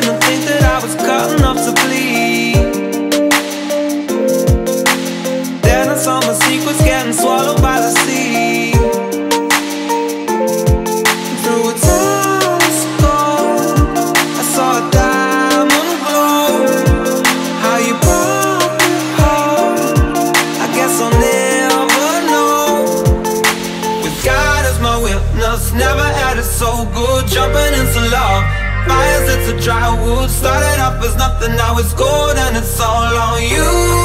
didn't think that I was cut enough to bleed. Then I saw my secrets getting swallowed by the sea. Through a telescope, I saw a diamond glow. How you brought me home? I guess I'll never know. With God as my witness, never had it so good. Jumping into love. Fires, it's a dry wood. Started up as nothing, now it's gold And it's all on you.